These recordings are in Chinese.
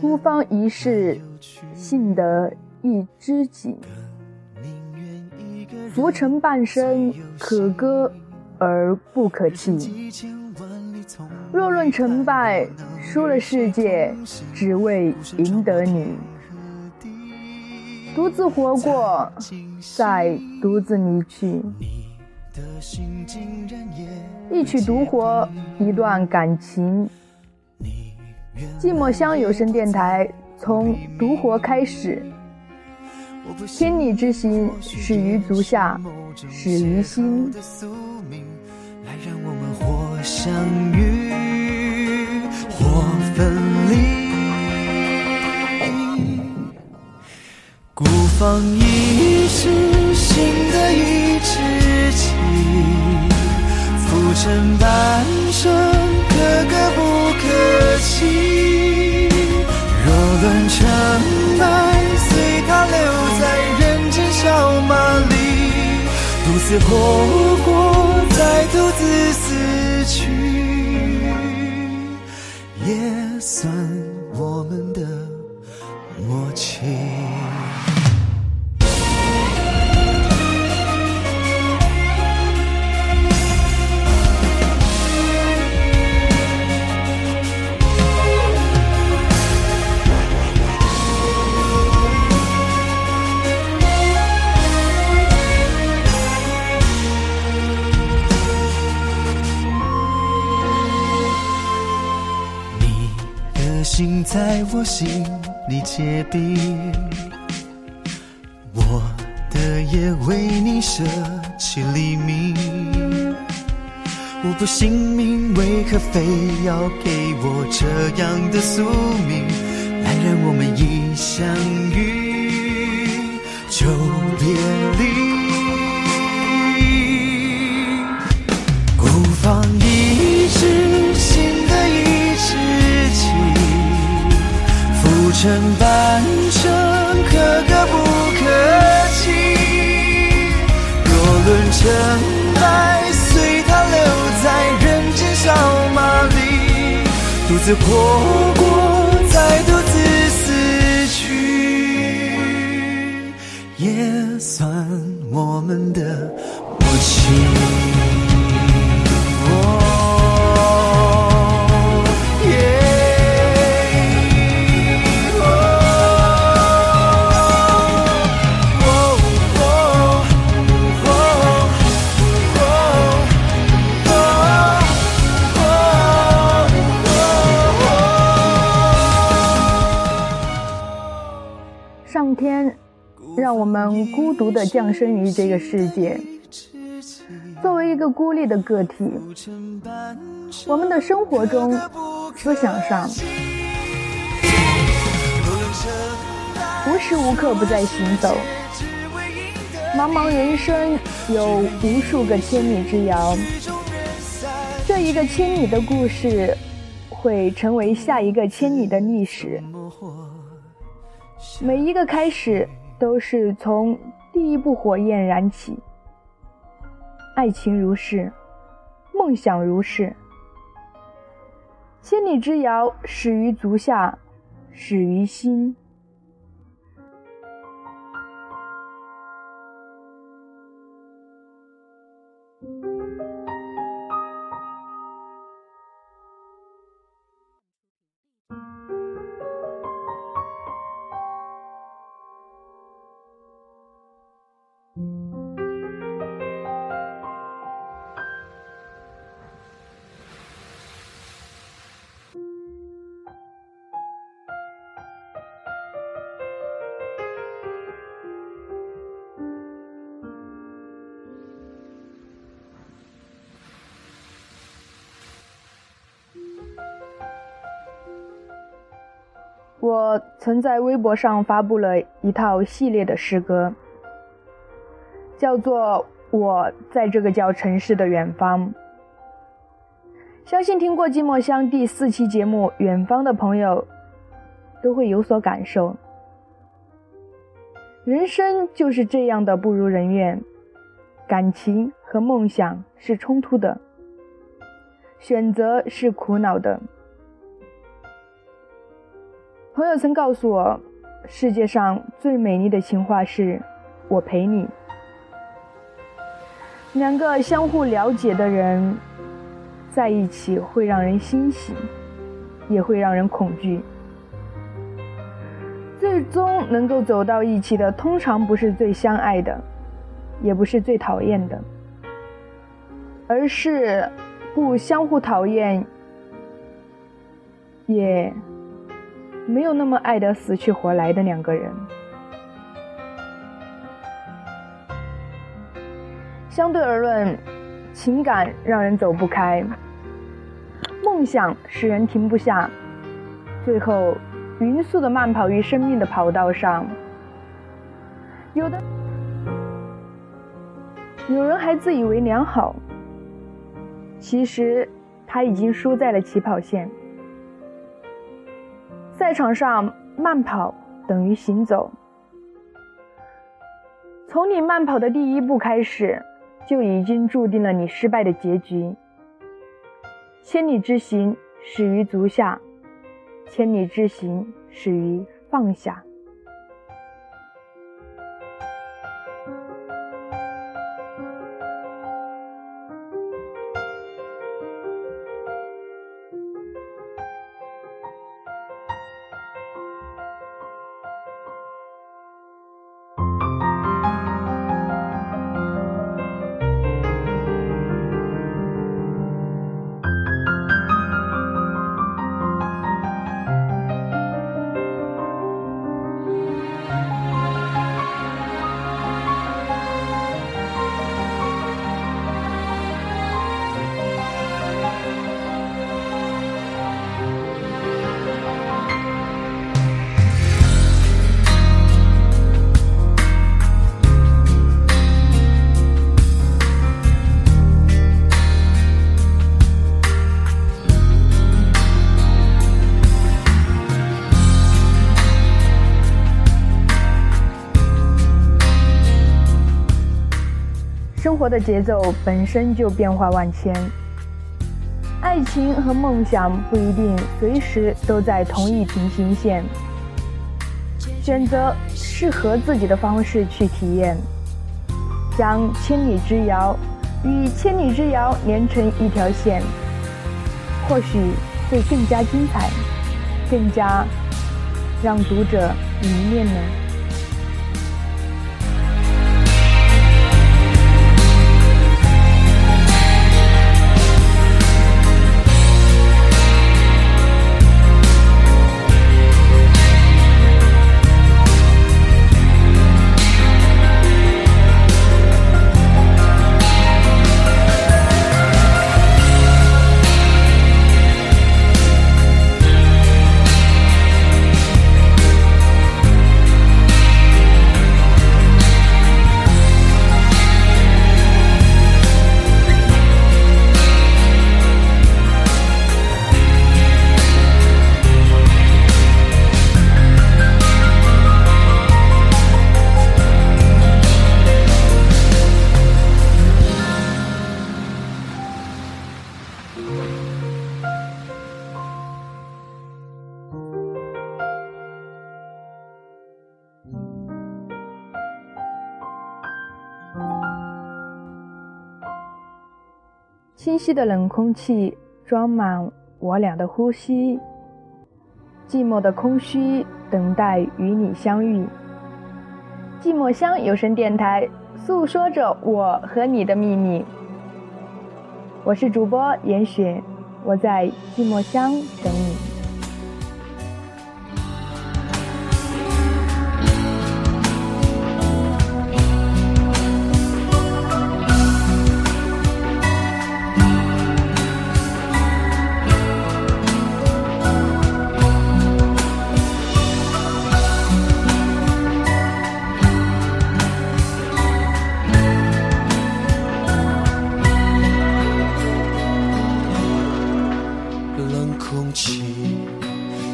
孤芳一世，幸得一知己。浮沉半生，可歌而不可泣。若论成败，输了世界，只为赢得你。独自活过，再独自离去。一曲独活，一段感情。寂寞乡有声电台从独活开始。千里之行，始于足下，始于心。来让我们或相遇，或分离。孤芳一世，心得一知己。浮沉半活过，再独自死去，也算我们的我心里结冰，我的夜为你舍弃黎明。我不信命，为何非要给我这样的宿命？来让我们一相遇就别离。孤芳浮沉半生，可歌不可泣。若论成败，随他留在人间小马里。独自活过，再独自死去，也算我们的默契。我们孤独地降生于这个世界，作为一个孤立的个体，我们的生活中、思想上，无时无刻不在行走。茫茫人生有无数个千里之遥，这一个千里的故事，会成为下一个千里的历史。每一个开始都是从第一部火焰燃起，爱情如是，梦想如是。千里之遥始于足下，始于心。我曾在微博上发布了一套系列的诗歌，叫做《我在这个叫城市的远方》。相信听过《寂寞乡》第四期节目《远方》的朋友，都会有所感受。人生就是这样的不如人愿，感情和梦想是冲突的，选择是苦恼的。朋友曾告诉我，世界上最美丽的情话是“我陪你”。两个相互了解的人在一起，会让人欣喜，也会让人恐惧。最终能够走到一起的，通常不是最相爱的，也不是最讨厌的，而是不相互讨厌，也没有那么爱得死去活来的两个人。相对而论，情感让人走不开，梦想使人停不下，最后。匀速的慢跑于生命的跑道上，有的有人还自以为良好，其实他已经输在了起跑线。赛场上慢跑等于行走，从你慢跑的第一步开始，就已经注定了你失败的结局。千里之行，始于足下。千里之行，始于放下。生活的节奏本身就变化万千，爱情和梦想不一定随时都在同一平行线。选择适合自己的方式去体验，将千里之遥与千里之遥连成一条线，或许会更加精彩，更加让读者迷恋呢。清晰的冷空气装满我俩的呼吸，寂寞的空虚等待与你相遇。寂寞乡有声电台诉说着我和你的秘密。我是主播严雪，我在寂寞乡等你。冷空气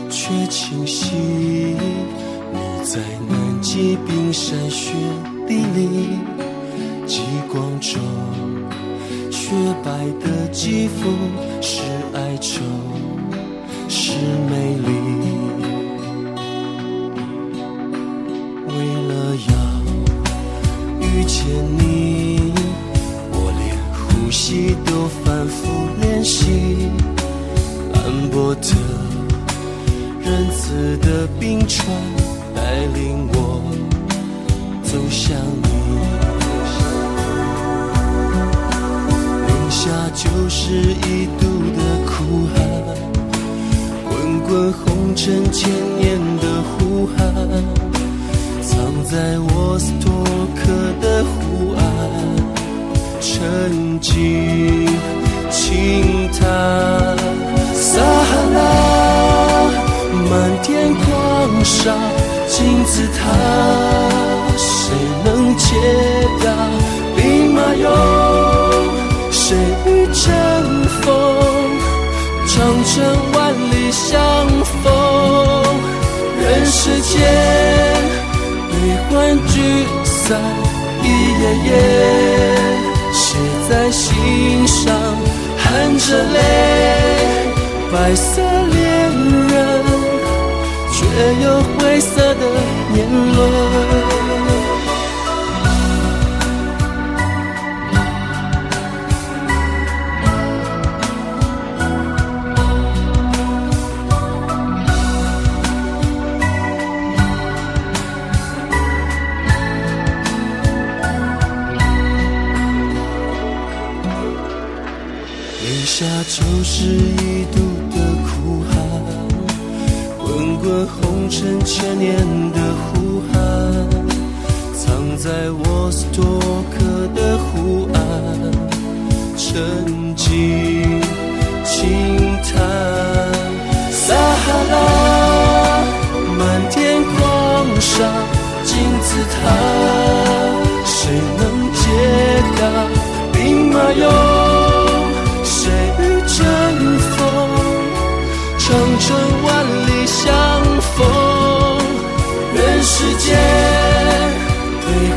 却清晰你在南极冰山雪地里极光中雪白的肌肤是哀愁是美丽。为了要遇见你我连呼吸都反复练习。斑驳的仁慈的冰川，带领我走向你。零下九十一度的苦寒，滚滚红尘千年的呼喊，藏在我。世间悲欢聚散一页页，写在心上，含着泪，白色恋人。却有灰色的年轮，是一度的苦寒。滚滚红尘，千年的呼喊，藏在沃斯托克的湖岸，沉静轻叹。撒哈拉，满天狂沙，金字塔，谁能解答？兵马俑。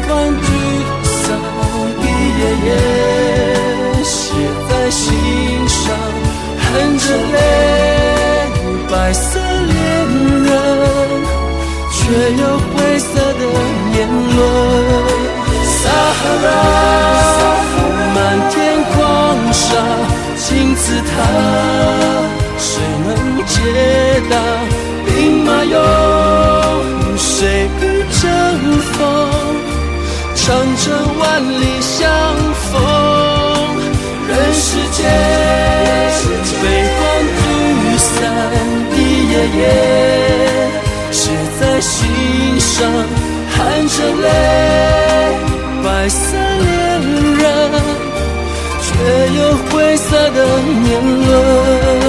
感觉上，一页页写在心上，含着泪，白色恋人，却有灰色的年轮。撒哈拉，满天狂沙，金字塔，谁能解答？长城万里相逢，人世间。夜写在心上，含着泪，白色恋人，却有灰色的年轮。